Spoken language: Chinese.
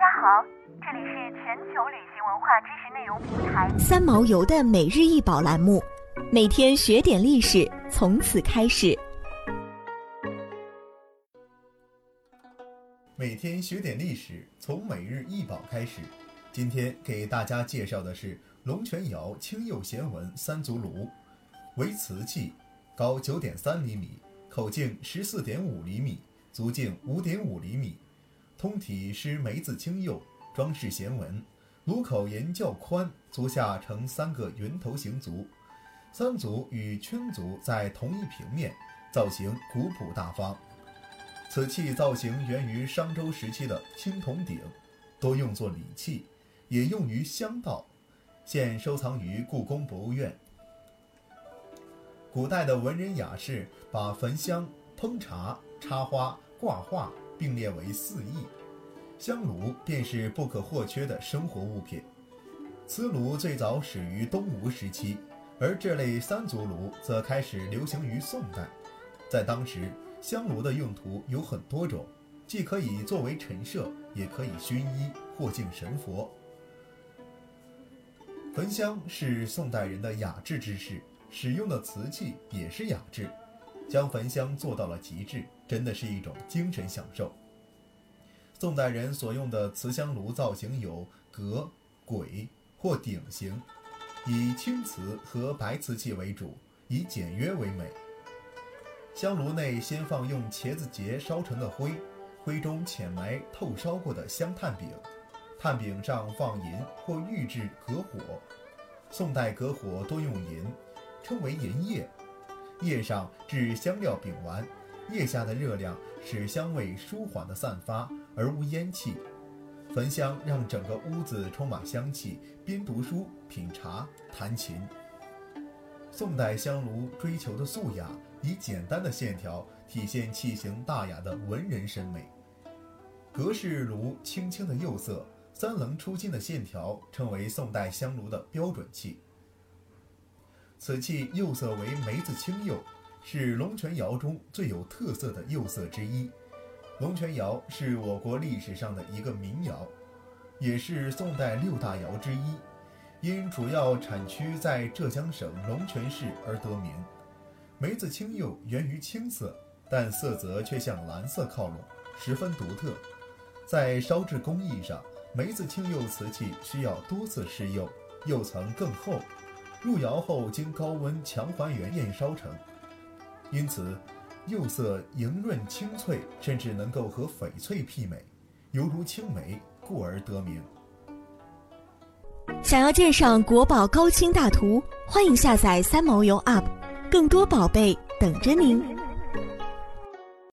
家好，这里是全球旅行文化知识内容平台三毛游的每日一宝栏目，每天学点历史，从此开始。每天学点历史，从每日一宝开始。今天给大家介绍的是龙泉窑青釉弦纹三足炉，为瓷器，高九点三厘米，口径十四点五厘米，足径五点五厘米。通体施梅子青釉，装饰弦纹，炉口沿较宽，足下呈三个圆头形足，三足与圈足在同一平面，造型古朴大方。此器造型源于商周时期的青铜鼎，多用作礼器，也用于香道，现收藏于故宫博物院。古代的文人雅士把焚香、烹茶、插花、挂画。并列为四艺，香炉便是不可或缺的生活物品。瓷炉最早始于东吴时期，而这类三足炉则开始流行于宋代。在当时，香炉的用途有很多种，既可以作为陈设，也可以熏衣或敬神佛。焚香是宋代人的雅致之事，使用的瓷器也是雅致。将焚香做到了极致，真的是一种精神享受。宋代人所用的瓷香炉造型有格、簋或鼎形，以青瓷和白瓷器为主，以简约为美。香炉内先放用茄子节烧成的灰，灰中浅埋透烧过的香炭饼，炭饼上放银或玉制隔火。宋代隔火多用银，称为银叶。叶上置香料饼丸，叶下的热量使香味舒缓的散发，而无烟气。焚香让整个屋子充满香气，边读书、品茶、弹琴。宋代香炉追求的素雅，以简单的线条体现器形大雅的文人审美。格式炉青青的釉色，三棱出金的线条，成为宋代香炉的标准器。此器釉色为梅子青釉，是龙泉窑中最有特色的釉色之一。龙泉窑是我国历史上的一个民窑，也是宋代六大窑之一，因主要产区在浙江省龙泉市而得名。梅子青釉源于青色，但色泽却向蓝色靠拢，十分独特。在烧制工艺上，梅子青釉瓷器需要多次试釉，釉层更厚。入窑后经高温强还原焰烧成，因此釉色莹润清脆，甚至能够和翡翠媲美，犹如青梅，故而得名。想要鉴赏国宝高清大图，欢迎下载三毛游 App，更多宝贝等着您。